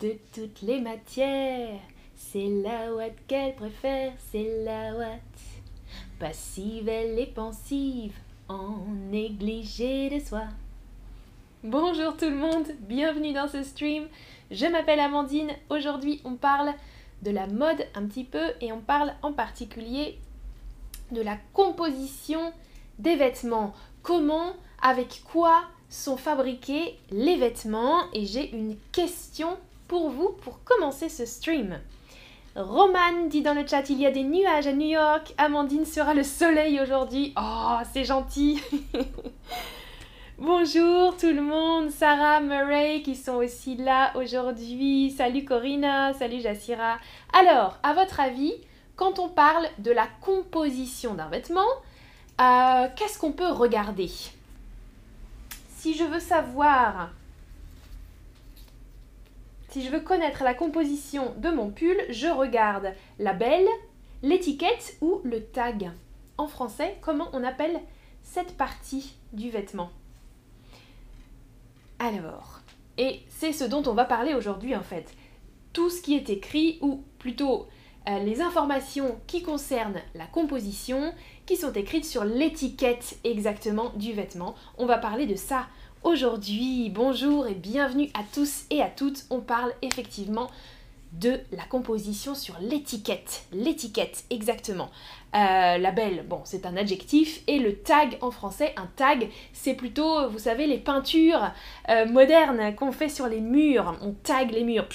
de toutes les matières. C'est la ouate qu'elle préfère, c'est la ouate. Passive, elle est pensive, en négligé de soi. Bonjour tout le monde, bienvenue dans ce stream. Je m'appelle Amandine. Aujourd'hui, on parle de la mode un petit peu et on parle en particulier de la composition des vêtements. Comment, avec quoi sont fabriqués les vêtements? Et j'ai une question pour vous pour commencer ce stream. Roman dit dans le chat il y a des nuages à New York, Amandine sera le soleil aujourd'hui. Oh, c'est gentil. Bonjour tout le monde, Sarah, Murray qui sont aussi là aujourd'hui. Salut Corinna, salut Jassira. Alors, à votre avis, quand on parle de la composition d'un vêtement, euh, qu'est-ce qu'on peut regarder? Si je veux savoir, si je veux connaître la composition de mon pull, je regarde la belle, l'étiquette ou le tag. En français, comment on appelle cette partie du vêtement? Alors, et c'est ce dont on va parler aujourd'hui en fait. Tout ce qui est écrit, ou plutôt euh, les informations qui concernent la composition, qui sont écrites sur l'étiquette exactement du vêtement. On va parler de ça aujourd'hui. Bonjour et bienvenue à tous et à toutes. On parle effectivement de la composition sur l'étiquette. L'étiquette, exactement. Euh, la belle, bon, c'est un adjectif. Et le tag en français, un tag, c'est plutôt, vous savez, les peintures euh, modernes qu'on fait sur les murs. On tag les murs.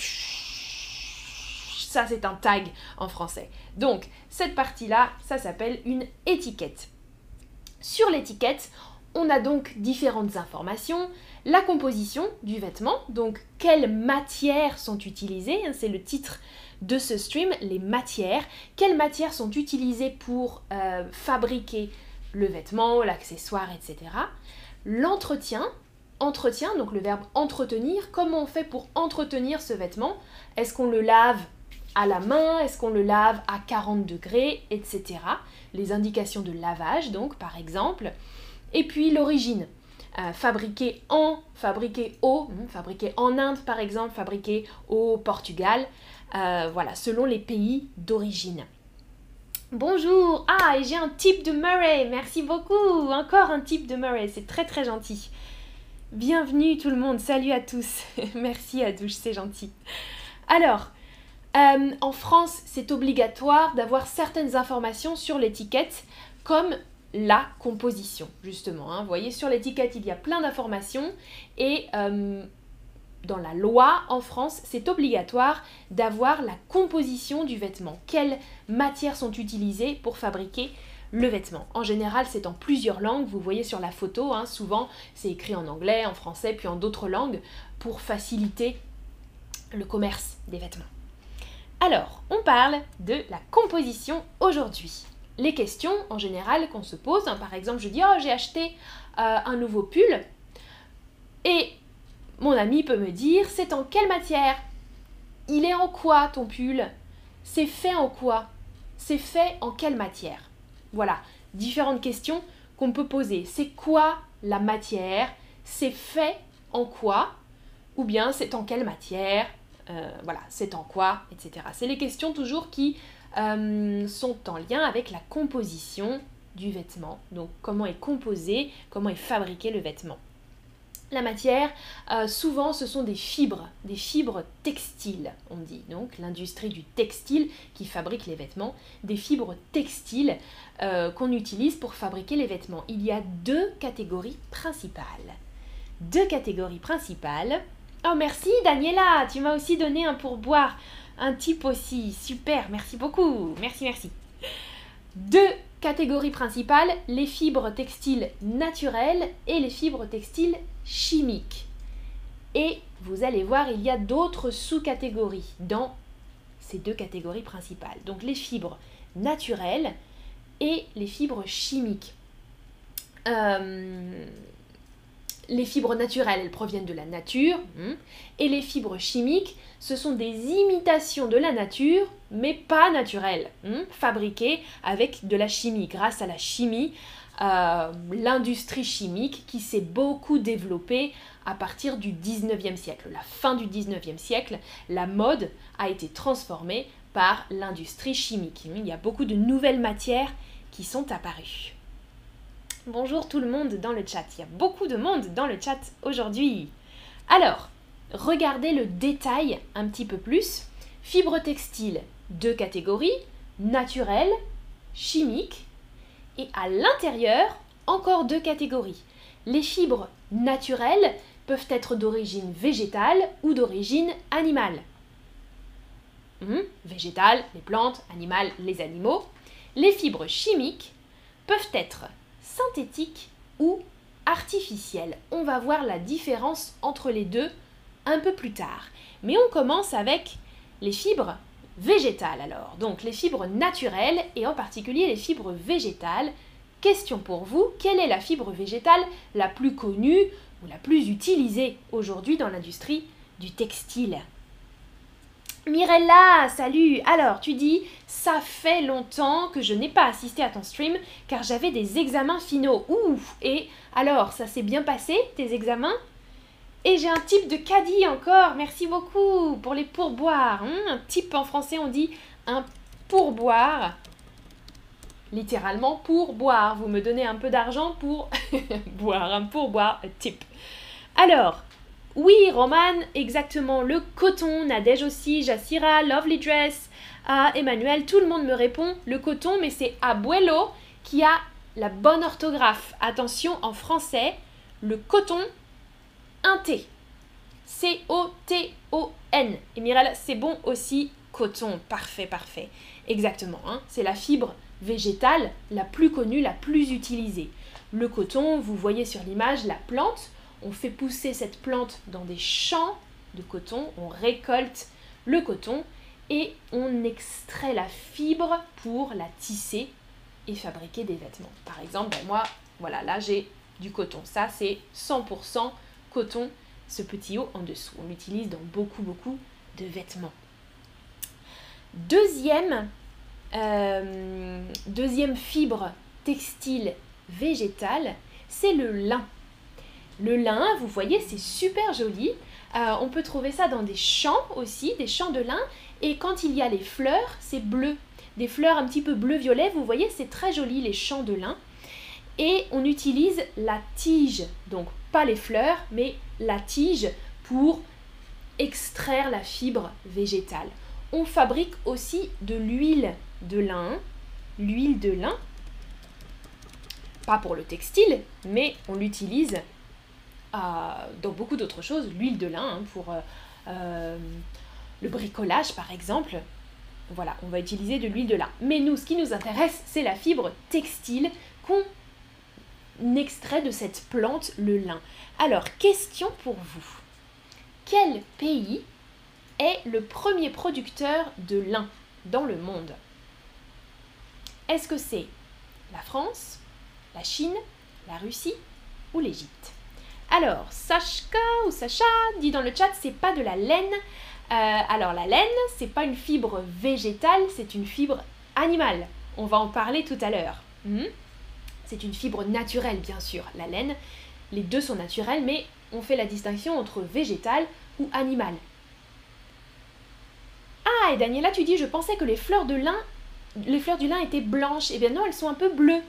Ça, c'est un tag en français. Donc, cette partie-là, ça s'appelle une étiquette. Sur l'étiquette, on a donc différentes informations. La composition du vêtement, donc quelles matières sont utilisées, hein, c'est le titre de ce stream, les matières. Quelles matières sont utilisées pour euh, fabriquer le vêtement, l'accessoire, etc. L'entretien, entretien, donc le verbe entretenir, comment on fait pour entretenir ce vêtement? Est-ce qu'on le lave à la main, est-ce qu'on le lave à 40 degrés, etc. Les indications de lavage, donc par exemple. Et puis l'origine. Euh, fabriqué en, fabriqué au, hmm, fabriqué en Inde par exemple, fabriqué au Portugal, euh, voilà, selon les pays d'origine. Bonjour, ah et j'ai un type de Murray, merci beaucoup, encore un type de Murray, c'est très très gentil. Bienvenue tout le monde, salut à tous, merci à douche, c'est gentil. Alors, euh, en France, c'est obligatoire d'avoir certaines informations sur l'étiquette, comme la composition, justement. Hein. Vous voyez, sur l'étiquette, il y a plein d'informations et euh, dans la loi en France, c'est obligatoire d'avoir la composition du vêtement. Quelles matières sont utilisées pour fabriquer le vêtement? En général, c'est en plusieurs langues. Vous voyez sur la photo, hein, souvent c'est écrit en anglais, en français, puis en d'autres langues pour faciliter le commerce des vêtements. Alors, on parle de la composition aujourd'hui. Les questions en général qu'on se pose, hein, par exemple, je dis Oh, j'ai acheté euh, un nouveau pull, et mon ami peut me dire C'est en quelle matière? Il est en quoi ton pull? C'est fait en quoi? C'est fait en quelle matière? Voilà, différentes questions qu'on peut poser. C'est quoi la matière? C'est fait en quoi? Ou bien c'est en quelle matière? Euh, voilà, c'est en quoi, etc. C'est les questions toujours qui euh, sont en lien avec la composition du vêtement. Donc comment est composé, comment est fabriqué le vêtement. La matière, euh, souvent ce sont des fibres, des fibres textiles, on dit. Donc l'industrie du textile qui fabrique les vêtements, des fibres textiles qu'on utilise pour fabriquer les vêtements. Il y a deux catégories principales. Deux catégories principales. Oh merci Daniela, tu m'as aussi donné un pourboire, un type aussi, super, merci beaucoup, merci merci. Deux catégories principales, les fibres textiles naturelles et les fibres textiles chimiques. Et vous allez voir, il y a d'autres sous-catégories dans ces deux catégories principales. Donc les fibres naturelles et les fibres chimiques. Euh, les fibres naturelles, elles proviennent de la nature, hmm. et les fibres chimiques, ce sont des imitations de la nature, mais pas naturelles, hmm, fabriquées avec de la chimie, grâce à la chimie, euh, l'industrie chimique qui s'est beaucoup développée à partir du 19e siècle. La fin du 19e siècle, la mode a été transformée par l'industrie chimique. Il y a beaucoup de nouvelles matières qui sont apparues. Bonjour tout le monde dans le chat. Il y a beaucoup de monde dans le chat aujourd'hui. Alors, regardez le détail un petit peu plus. Fibres textiles, deux catégories, naturelles, chimiques, et à l'intérieur, encore deux catégories. Les fibres naturelles peuvent être d'origine végétale ou d'origine animale. Hum, végétale, les plantes, animales, les animaux. Les fibres chimiques peuvent être synthétique ou artificielle. On va voir la différence entre les deux un peu plus tard. Mais on commence avec les fibres végétales alors. Donc les fibres naturelles et en particulier les fibres végétales. Question pour vous, quelle est la fibre végétale la plus connue ou la plus utilisée aujourd'hui dans l'industrie du textile? Mirella, salut Alors, tu dis, ça fait longtemps que je n'ai pas assisté à ton stream car j'avais des examens finaux. Ouf Et alors, ça s'est bien passé, tes examens? Et j'ai un type de caddie encore, merci beaucoup pour les pourboires. Hein. un type en français, on dit un pourboire. Littéralement pour boire. Vous me donnez un peu d'argent pour boire, un pourboire, type. Alors, oui, Roman, exactement. Le coton, Nadège aussi, Jassira, Lovely Dress, ah, Emmanuel, tout le monde me répond le coton, mais c'est Abuelo qui a la bonne orthographe. Attention, en français, le coton, un T. C-O-T-O-N. Et c'est bon aussi, coton. Parfait, parfait. Exactement. Hein. C'est la fibre végétale la plus connue, la plus utilisée. Le coton, vous voyez sur l'image la plante on fait pousser cette plante dans des champs de coton, on récolte le coton et on extrait la fibre pour la tisser et fabriquer des vêtements. Par exemple, ben moi, voilà, là j'ai du coton. Ça, c'est 100% coton, ce petit haut en dessous. On l'utilise dans beaucoup, beaucoup de vêtements. Deuxième, euh, deuxième fibre textile végétale, c'est le lin. Le lin, vous voyez, c'est super joli. Euh, on peut trouver ça dans des champs aussi, des champs de lin. Et quand il y a les fleurs, c'est bleu. Des fleurs un petit peu bleu-violet, vous voyez, c'est très joli les champs de lin. Et on utilise la tige, donc pas les fleurs, mais la tige pour extraire la fibre végétale. On fabrique aussi de l'huile de lin. L'huile de lin, pas pour le textile, mais on l'utilise dans beaucoup d'autres choses, l'huile de lin hein, pour euh, euh, le bricolage par exemple. Voilà, on va utiliser de l'huile de lin. Mais nous, ce qui nous intéresse, c'est la fibre textile qu'on extrait de cette plante, le lin. Alors, question pour vous. Quel pays est le premier producteur de lin dans le monde? Est-ce que c'est la France, la Chine, la Russie ou l'Égypte? Alors, Sashka ou Sacha dit dans le chat, c'est pas de la laine. Euh, alors, la laine, c'est pas une fibre végétale, c'est une fibre animale. On va en parler tout à l'heure. Hmm? C'est une fibre naturelle, bien sûr, la laine. Les deux sont naturels, mais on fait la distinction entre végétal ou animal. Ah, et Daniela, tu dis, je pensais que les fleurs de lin, les fleurs du lin étaient blanches. Eh bien non, elles sont un peu bleues.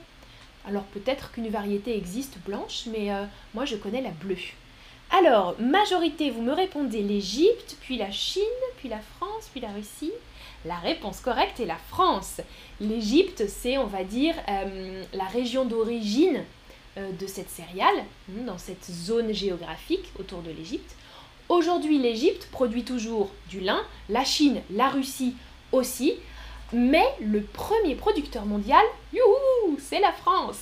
Alors peut-être qu'une variété existe blanche, mais euh, moi je connais la bleue. Alors, majorité, vous me répondez l'Égypte, puis la Chine, puis la France, puis la Russie. La réponse correcte est la France. L'Égypte, c'est, on va dire, euh, la région d'origine euh, de cette céréale, hein, dans cette zone géographique autour de l'Égypte. Aujourd'hui, l'Égypte produit toujours du lin, la Chine, la Russie aussi, mais le premier producteur mondial, youhou, c'est la France.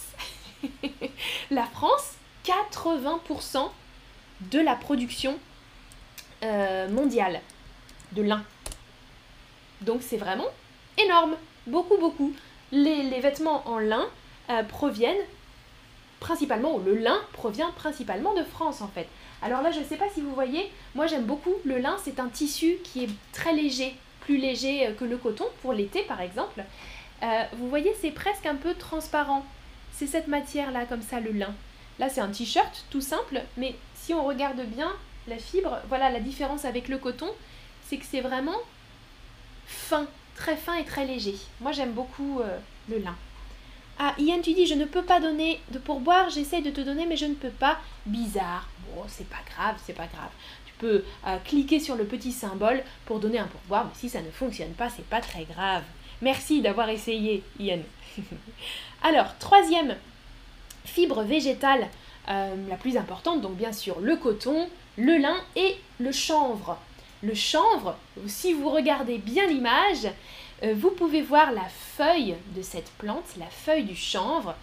la France, 80% de la production euh, mondiale de lin. Donc c'est vraiment énorme, beaucoup, beaucoup. Les, vêtements en lin euh, proviennent principalement, ou le lin provient principalement de France en fait. Alors là, je ne sais pas si vous voyez, moi j'aime beaucoup le lin, c'est un tissu qui est très léger, plus léger euh, que le coton pour l'été par exemple. Euh, vous voyez, c'est presque un peu transparent. c'est cette matière-là, comme ça, le lin. Là, c'est un t-shirt, tout simple, mais si on regarde bien la fibre, voilà la différence avec le coton, c'est que c'est vraiment fin, très fin et très léger. Moi, j'aime beaucoup euh, le lin. Ah, Ian, tu dis, je ne peux pas donner de pourboire, j'essaye de te donner, mais je ne peux pas. Bizarre. Bon, c'est pas grave, c'est pas grave. Tu peux euh, cliquer sur le petit symbole pour donner un pourboire, mais si ça ne fonctionne pas, c'est pas très grave. Merci d'avoir essayé, Ian. Alors, troisième fibre végétale euh, la plus importante, donc bien sûr le coton, le lin et le chanvre. Le chanvre, si vous regardez bien l'image, euh, vous pouvez voir la feuille de cette plante, la feuille du chanvre,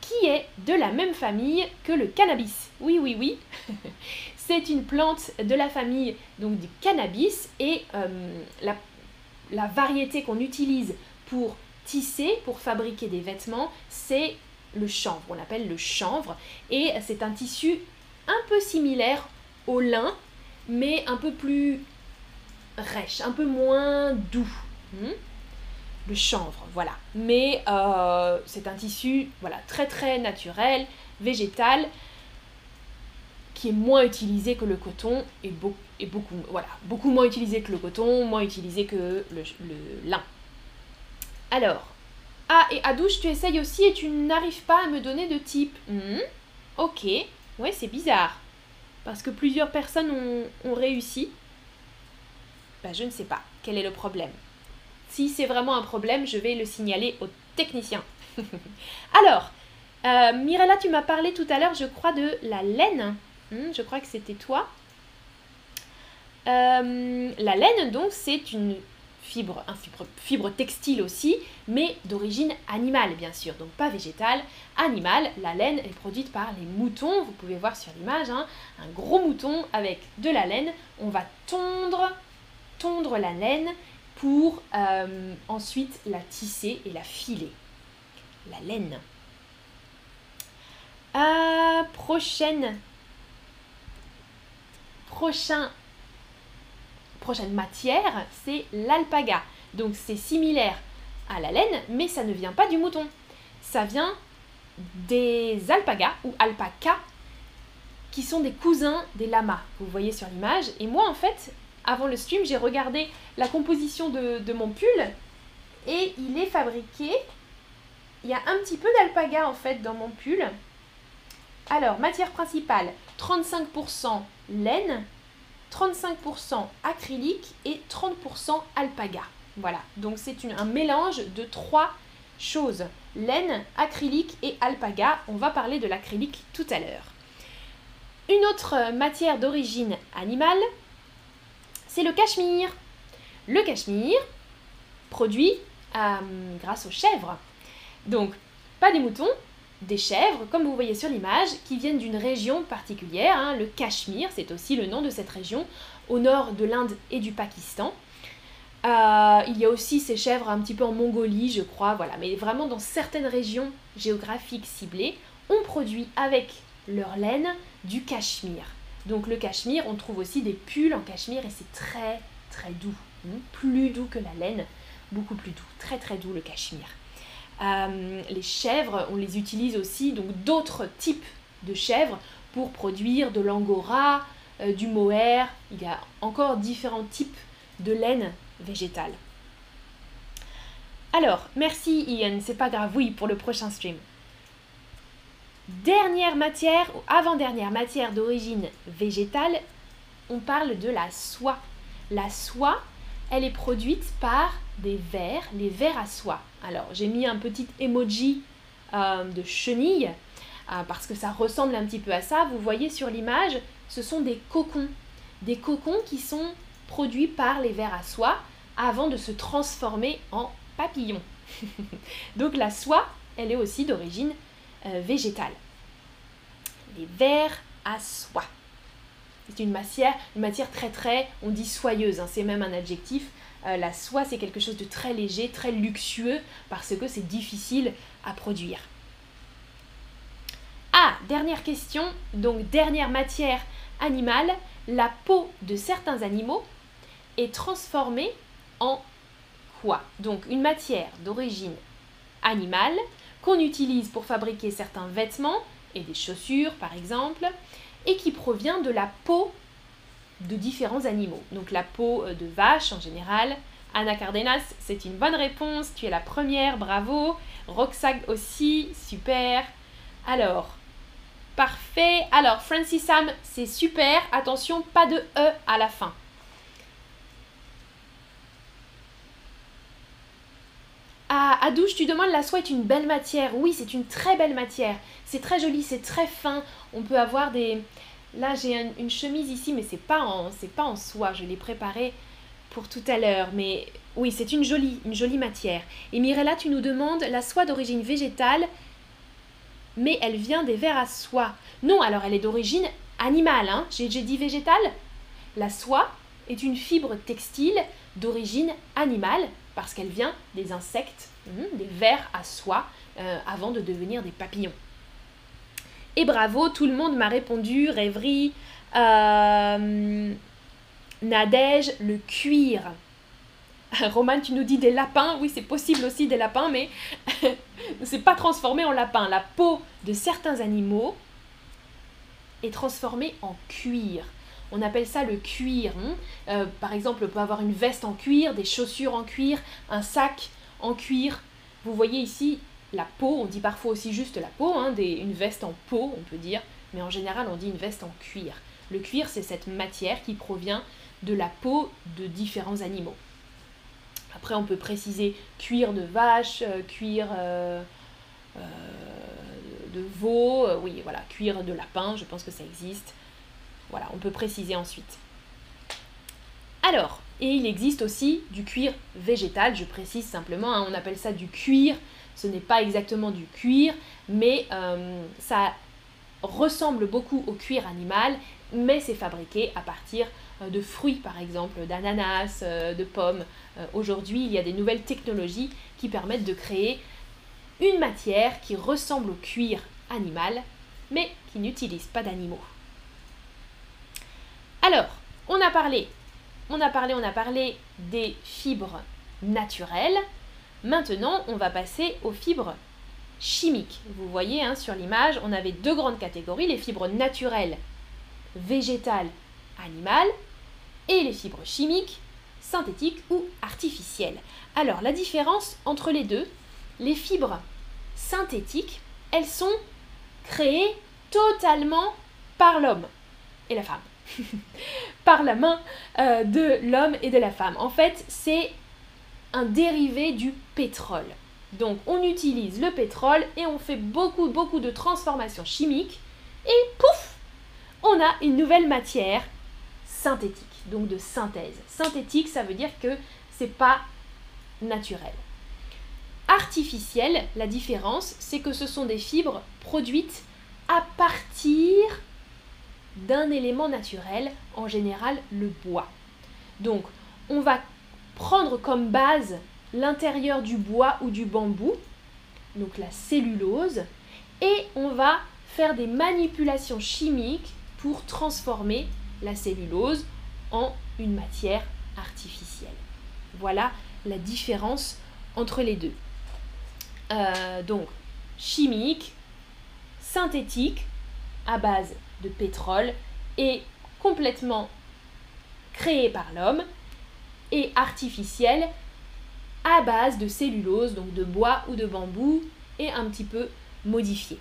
qui est de la même famille que le cannabis. Oui, oui, oui. C'est une plante de la famille donc du cannabis et euh, la, la variété qu'on utilise pour tisser, pour fabriquer des vêtements, c'est le chanvre. On l'appelle le chanvre et c'est un tissu un peu similaire au lin, mais un peu plus rêche, un peu moins doux. Hmm? le chanvre, voilà. Mais euh, c'est un tissu voilà, très très naturel, végétal, qui est moins utilisé que le coton et, beaucoup, voilà, beaucoup moins utilisé que le coton, moins utilisé que le, lin. Alors, ah, et à douche, tu essayes aussi et tu n'arrives pas à me donner de type. Hmm, ok, ouais, c'est bizarre. Parce que plusieurs personnes ont, réussi. Ben, je ne sais pas. Quel est le problème? Si c'est vraiment un problème, je vais le signaler au technicien. Alors, euh, Mirella, tu m'as parlé tout à l'heure, je crois, de la laine. Hmm, je crois que c'était toi. Euh, la laine, donc, c'est une fibre, un fibre, textile aussi, mais d'origine animale bien sûr, donc pas végétale, animale. La laine est produite par les moutons, vous pouvez voir sur l'image, hein, un gros mouton avec de la laine. On va tondre, tondre la laine pour euh, ensuite la tisser et la filer. La laine. Euh, prochaine. Prochain prochaine matière, c'est l'alpaga. Donc c'est similaire à la laine, mais ça ne vient pas du mouton. Ça vient des alpagas ou alpacas qui sont des cousins des lamas. Vous voyez sur l'image. Et moi, en fait, avant le stream, j'ai regardé la composition de, de, mon pull et il est fabriqué. Il y a un petit peu d'alpaga en fait dans mon pull. Alors, matière principale 35% laine, 35% acrylique et 30% alpaga. Voilà, donc c'est un mélange de trois choses, laine, acrylique et alpaga. On va parler de l'acrylique tout à l'heure. Une autre matière d'origine animale, c'est le cachemire. Le cachemire, produit euh, grâce aux chèvres. Donc, pas des moutons, des chèvres, comme vous voyez sur l'image, qui viennent d'une région particulière, hein, le Cachemire, c'est aussi le nom de cette région, au nord de l'Inde et du Pakistan. Euh, il y a aussi ces chèvres un petit peu en Mongolie, je crois, voilà, mais vraiment dans certaines régions géographiques ciblées, on produit avec leur laine du cachemire. Donc le cachemire, on trouve aussi des pulls en cachemire et c'est très très doux, hein, plus doux que la laine, beaucoup plus doux, très très doux le cachemire. Euh, les chèvres, on les utilise aussi, donc d'autres types de chèvres pour produire de l'angora, euh, du mohair. Il y a encore différents types de laine végétale. Alors, merci Ian, c'est pas grave, oui, pour le prochain stream. Dernière matière, ou avant-dernière matière d'origine végétale, on parle de la soie. La soie, elle est produite par des vers, les vers à soie. Alors j'ai mis un petit emoji euh, de chenille euh, parce que ça ressemble un petit peu à ça. Vous voyez sur l'image, ce sont des cocons. Des cocons qui sont produits par les vers à soie avant de se transformer en papillons. Donc la soie, elle est aussi d'origine euh, végétale. Les vers à soie. C'est une matière, une matière très très, on dit soyeuse, hein, c'est même un adjectif. Euh, la soie, c'est quelque chose de très léger, très luxueux, parce que c'est difficile à produire. Ah, dernière question, donc dernière matière animale, la peau de certains animaux est transformée en quoi? Donc une matière d'origine animale qu'on utilise pour fabriquer certains vêtements et des chaussures par exemple, et qui provient de la peau de différents animaux. Donc la peau euh, de vache en général. Anna Cardenas, c'est une bonne réponse, tu es la première, bravo. Roxag aussi, super. Alors, parfait. Alors, Francis Sam, c'est super. Attention, pas de E à la fin. Adouche, tu demandes la soie est une belle matière. Oui, c'est une très belle matière. C'est très joli, c'est très fin. On peut avoir des. Là, j'ai une chemise ici, mais c'est pas en, c'est pas en soie. Je l'ai préparée pour tout à l'heure, mais oui, c'est une jolie, jolie matière. Et Mirella, tu nous demandes la soie d'origine végétale, mais elle vient des vers à soie. Non, alors elle est d'origine animale. Hein. J'ai, dit végétale. La soie est une fibre textile d'origine animale parce qu'elle vient des insectes, hmm, des vers à soie, euh, avant de devenir des papillons. Et bravo, tout le monde m'a répondu, rêverie, euh, Nadège, le cuir. Roman, tu nous dis des lapins. Oui, c'est possible aussi des lapins, mais c'est pas transformé en lapin. La peau de certains animaux est transformée en cuir. On appelle ça le cuir. Hein. Euh, par exemple, on peut avoir une veste en cuir, des chaussures en cuir, un sac en cuir. Vous voyez ici la peau, on dit parfois aussi juste la peau, hein, une veste en peau, on peut dire, mais en général on dit une veste en cuir. Le cuir, c'est cette matière qui provient de la peau de différents animaux. Après, on peut préciser cuir de vache, euh, cuir euh, de veau, oui, voilà, cuir de lapin, je pense que ça existe. Voilà, on peut préciser ensuite. Alors, et il existe aussi du cuir végétal, je précise simplement, hein, on appelle ça du cuir, ce n'est pas exactement du cuir, mais euh, ça ressemble beaucoup au cuir animal, mais c'est fabriqué à partir euh, de fruits par exemple, d'ananas, euh, de pommes. Aujourd'hui, il y a des nouvelles technologies qui permettent de créer une matière qui ressemble au cuir animal, mais qui n'utilise pas d'animaux. Alors, on a parlé, on a parlé, on a parlé des fibres naturelles. Maintenant, on va passer aux fibres chimiques. Vous voyez hein, sur l'image, on avait deux grandes catégories, les fibres naturelles, végétales, animales, et les fibres chimiques, synthétiques ou artificielles. Alors, la différence entre les deux, les fibres synthétiques, elles sont créées totalement par l'homme et la femme. par la main euh, de l'homme et de la femme. En fait, c'est un dérivé du pétrole. Donc on utilise le pétrole et on fait beaucoup beaucoup de transformations chimiques et pouf, on a une nouvelle matière synthétique, donc de synthèse. Synthétique, ça veut dire que c'est pas naturel. Artificiel, la différence, c'est que ce sont des fibres produites à partir d'un élément naturel, en général le bois. Donc on va prendre comme base l'intérieur du bois ou du bambou, donc la cellulose, et on va faire des manipulations chimiques pour transformer la cellulose en une matière artificielle. Voilà la différence entre les deux. Euh, donc chimique, synthétique, à base de pétrole est complètement créé par l'homme et artificiel à base de cellulose, donc de bois ou de bambou, et un petit peu modifié.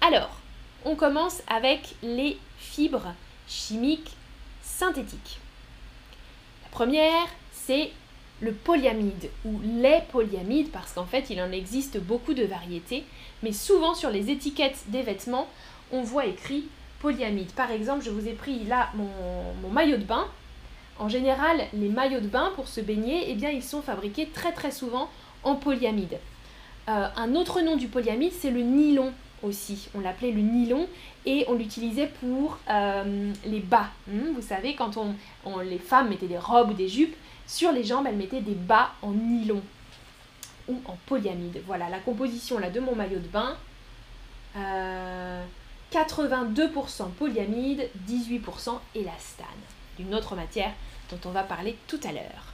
Alors, on commence avec les fibres chimiques synthétiques. La première, c'est le polyamide ou les polyamides parce qu'en fait il en existe beaucoup de variétés, mais souvent sur les étiquettes des vêtements, on voit écrit polyamide. Par exemple, je vous ai pris là mon, maillot de bain. En général, les maillots de bain pour se baigner, eh bien, ils sont fabriqués très très souvent en polyamide. Euh, un autre nom du polyamide, c'est le nylon aussi. On l'appelait le nylon et on l'utilisait pour euh, les bas. Hmm, vous savez, quand on, les femmes mettaient des robes ou des jupes, sur les jambes, elles mettaient des bas en nylon ou en polyamide. Voilà la composition là de mon maillot de bain. Euh, 82% polyamide, 18% élastane, d'une autre matière dont on va parler tout à l'heure.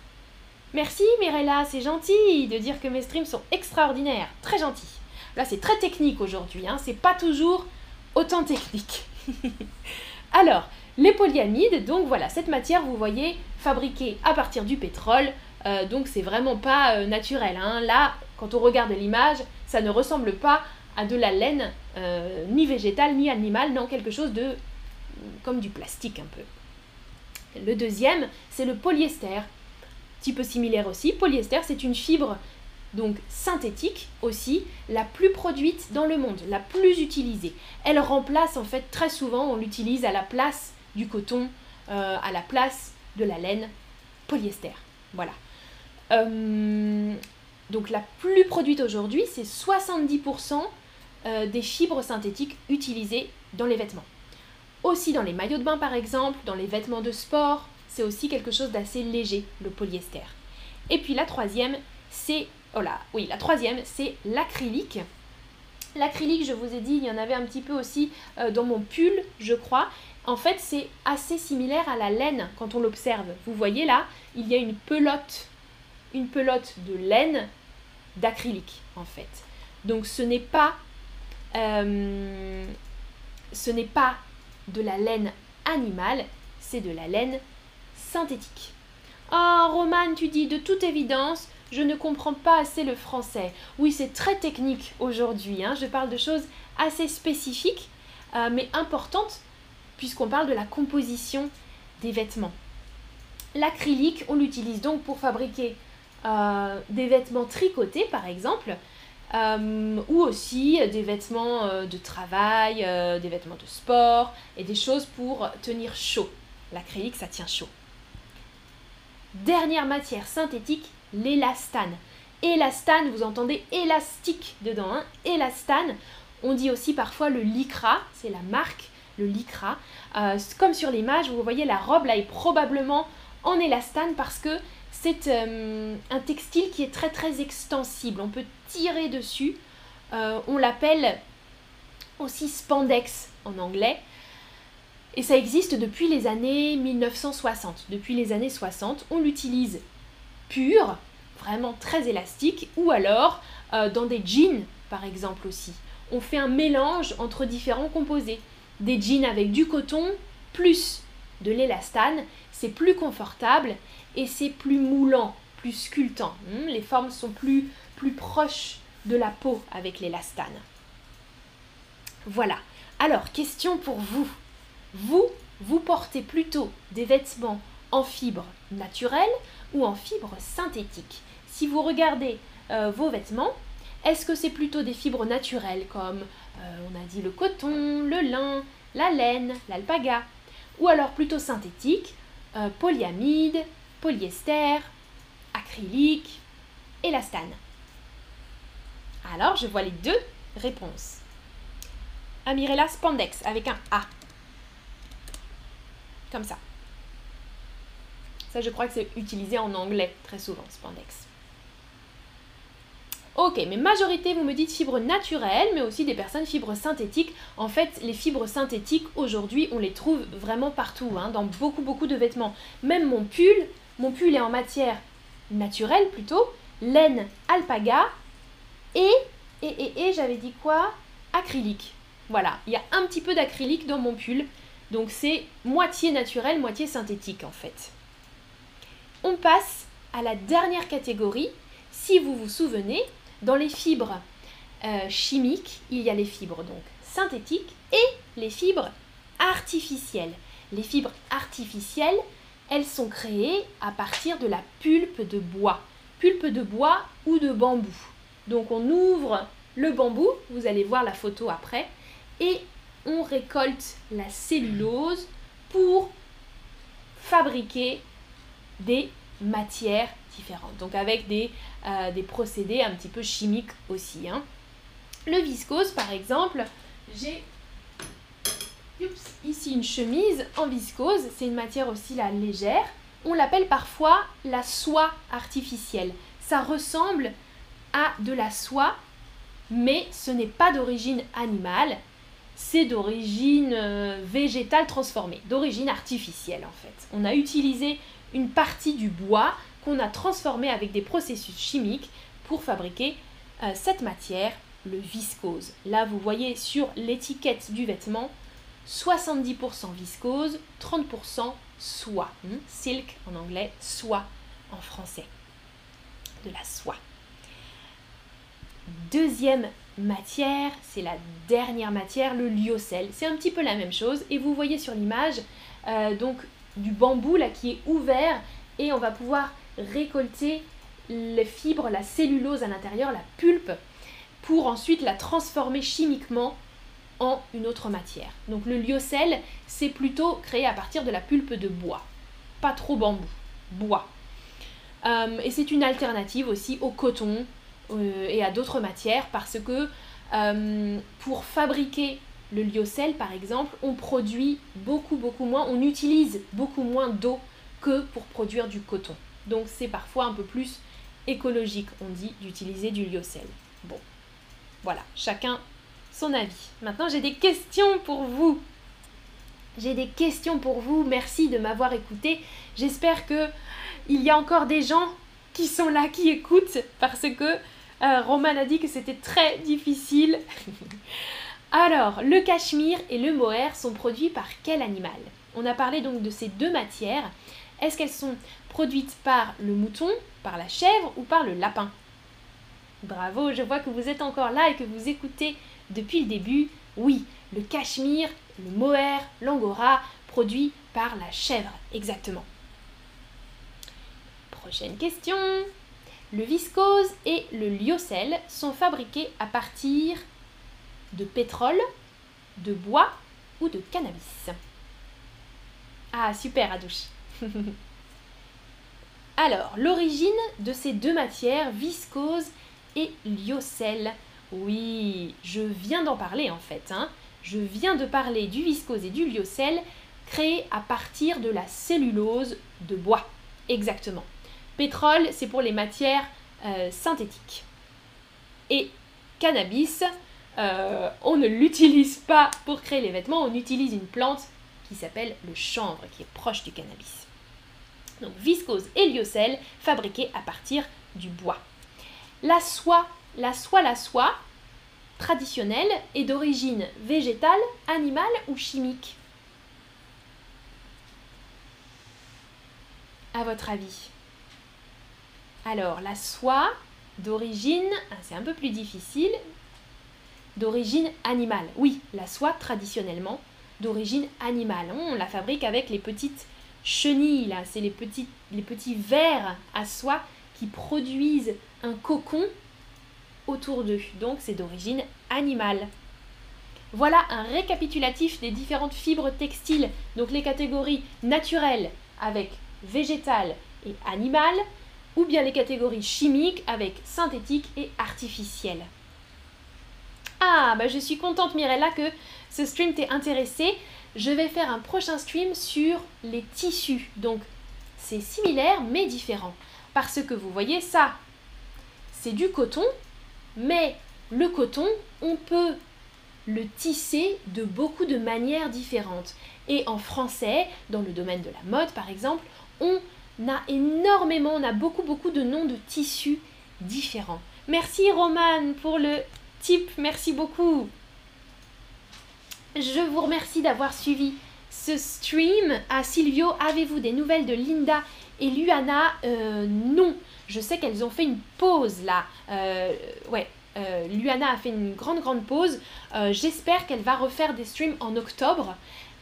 Merci Mirella, c'est gentil de dire que mes streams sont extraordinaires, très gentil. Là c'est très technique aujourd'hui, hein, c'est pas toujours autant technique. Alors, les polyamides, donc voilà, cette matière, vous voyez, fabriquée à partir du pétrole, euh, donc c'est vraiment pas euh, naturel. Hein. Là, quand on regarde l'image, ça ne ressemble pas à de la laine, euh, ni végétale, ni animale, non, quelque chose de comme du plastique un peu. Le deuxième, c'est le polyester. Petit peu similaire aussi. Polyester, c'est une fibre donc synthétique aussi, la plus produite dans le monde, la plus utilisée. Elle remplace en fait très souvent, on l'utilise à la place du coton, euh, à la place de la laine polyester. Voilà. Euh, donc la plus produite aujourd'hui, c'est 70% euh, des fibres synthétiques utilisées dans les vêtements. Aussi dans les maillots de bain par exemple, dans les vêtements de sport, c'est aussi quelque chose d'assez léger, le polyester. Et puis la troisième, c'est... Oh là, oui, la troisième, c'est l'acrylique. L'acrylique, je vous ai dit, il y en avait un petit peu aussi euh, dans mon pull, je crois. En fait, c'est assez similaire à la laine quand on l'observe. Vous voyez là, il y a une pelote, une pelote de laine d'acrylique en fait. Donc ce n'est pas, euh, ce n'est pas de la laine animale, c'est de la laine synthétique. Oh, Romane, tu dis de toute évidence, je ne comprends pas assez le français. Oui, c'est très technique aujourd'hui. Hein. Je parle de choses assez spécifiques, euh, mais importantes, puisqu'on parle de la composition des vêtements. L'acrylique, on l'utilise donc pour fabriquer euh, des vêtements tricotés, par exemple, euh, ou aussi des vêtements euh, de travail, euh, des vêtements de sport et des choses pour tenir chaud. L'acrylique, ça tient chaud. Dernière matière synthétique, l'élastane. Élastane, vous entendez élastique dedans, hein élastane. On dit aussi parfois le lycra, c'est la marque, le lycra. comme sur l'image, vous voyez la robe là est probablement en élastane parce que c'est euh, un textile qui est très très extensible. On peut tirer dessus. Euh, on l'appelle aussi spandex en anglais. Et ça existe depuis les années 1960. Depuis les années 60, on l'utilise pur, vraiment très élastique, ou alors euh, dans des jeans par exemple aussi. On fait un mélange entre différents composés. Des jeans avec du coton plus de l'élastane, c'est plus confortable et c'est plus moulant, plus sculptant. Hmm, les formes sont plus, plus proches de la peau avec l'élastane. Voilà. Alors, question pour vous. Vous, vous portez plutôt des vêtements en fibre naturelle ou en fibre synthétique? Si vous regardez euh, vos vêtements, est-ce que c'est plutôt des fibres naturelles comme euh, on a dit le coton, le lin, la laine, l'alpaga? Ou alors plutôt synthétique, euh, polyamide, polyester, acrylique, élastane. Alors, je vois les deux réponses. Amirella spandex avec un A. Comme ça. Ça, je crois que c'est utilisé en anglais très souvent, spandex. Ok, mais majorité, vous me dites fibres naturelles, mais aussi des personnes fibres synthétiques. En fait, les fibres synthétiques, aujourd'hui, on les trouve vraiment partout, hein, dans beaucoup, beaucoup de vêtements. Même mon pull, mon pull est en matière naturelle plutôt, laine alpaga et, et, et, et j'avais dit quoi? Acrylique. Voilà, il y a un petit peu d'acrylique dans mon pull, donc c'est moitié naturel, moitié synthétique en fait. On passe à la dernière catégorie. Si vous vous souvenez, dans les fibres euh, chimiques, il y a les fibres donc synthétiques et les fibres artificielles. Les fibres artificielles, elles sont créées à partir de la pulpe de bois. Pulpe de bois ou de bambou. Donc on ouvre le bambou, vous allez voir la photo après, et on récolte la cellulose pour fabriquer des matières différentes. Donc avec des, euh, procédés un petit peu chimiques aussi. Hein. Le viscose par exemple, j'ai ici une chemise en viscose, c'est une matière aussi la légère. On l'appelle parfois la soie artificielle. Ça ressemble à de la soie, mais ce n'est pas d'origine animale, c'est d'origine euh, végétale transformée, d'origine artificielle en fait. On a utilisé une partie du bois qu'on a transformé avec des processus chimiques pour fabriquer euh, cette matière, le viscose. Là, vous voyez sur l'étiquette du vêtement, 70% viscose, 30% soie. Hmm, silk en anglais, soie en français. De la soie. Deuxième matière, c'est la dernière matière, le lyocell. C'est un petit peu la même chose. Et vous voyez sur l'image, euh, donc du bambou là qui est ouvert et on va pouvoir récolter les fibres, la cellulose à l'intérieur, la pulpe, pour ensuite la transformer chimiquement en une autre matière. Donc le lyocell, c'est plutôt créé à partir de la pulpe de bois. Pas trop bambou, bois. Euh, et c'est une alternative aussi au coton euh, et à d'autres matières parce que euh, pour fabriquer le lyocell, par exemple, on produit beaucoup, beaucoup moins, on utilise beaucoup moins d'eau que pour produire du coton. Donc c'est parfois un peu plus écologique, on dit, d'utiliser du lyocell. Bon, voilà, chacun son avis. Maintenant, j'ai des questions pour vous. J'ai des questions pour vous. Merci de m'avoir écouté. J'espère que il y a encore des gens qui sont là, qui écoutent, parce que euh, Roman a dit que c'était très difficile. Alors, le cachemire et le mohair sont produits par quel animal? On a parlé donc de ces deux matières. Est-ce qu'elles sont produites par le mouton, par la chèvre ou par le lapin? Bravo, je vois que vous êtes encore là et que vous écoutez depuis le début. Oui, le cachemire, le mohair, l'angora, produit par la chèvre, exactement. Prochaine question. Le viscose et le lyocell sont fabriqués à partir de pétrole, de bois ou de cannabis. Ah, super, Adouche. Alors, l'origine de ces deux matières, viscose et lyocell. Oui, je viens d'en parler en fait. Hein. Je viens de parler du viscose et du lyocell créés à partir de la cellulose de bois. Exactement. Pétrole, c'est pour les matières euh, synthétiques. Et cannabis, euh, on ne l'utilise pas pour créer les vêtements, on utilise une plante qui s'appelle le chanvre, qui est proche du cannabis. Donc viscose et lyocell fabriqués à partir du bois. La soie, la soie, la soie traditionnelle est d'origine végétale, animale ou chimique À votre avis Alors, la soie d'origine, ah, c'est un peu plus difficile, d'origine animale. Oui, la soie traditionnellement d'origine animale. On la fabrique avec les petites chenilles, c'est les petits, les petits vers à soie qui produisent un cocon autour d'eux. Donc c'est d'origine animale. Voilà un récapitulatif des différentes fibres textiles, donc les catégories naturelles avec végétales et animales, ou bien les catégories chimiques avec synthétiques et artificielles. Ah, bah je suis contente Mirella que ce stream t'ait intéressé. Je vais faire un prochain stream sur les tissus. Donc c'est similaire mais différent. Parce que vous voyez ça, c'est du coton, mais le coton, on peut le tisser de beaucoup de manières différentes. Et en français, dans le domaine de la mode par exemple, on a énormément, on a beaucoup beaucoup de noms de tissus différents. Merci Roman pour le merci beaucoup. Je vous remercie d'avoir suivi ce stream. À Silvio, avez-vous des nouvelles de Linda et Luana? Euh, Non, je sais qu'elles ont fait une pause là. Euh, ouais, euh, Luana a fait une grande grande pause. J'espère qu'elle va refaire des streams en octobre.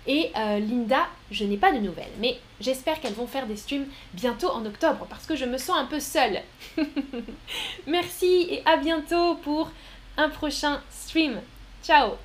Et Linda, je n'ai pas de nouvelles, mais j'espère qu'elles vont faire des streams bientôt en octobre parce que je me sens un peu seule. Merci et à bientôt pour un prochain stream. Ciao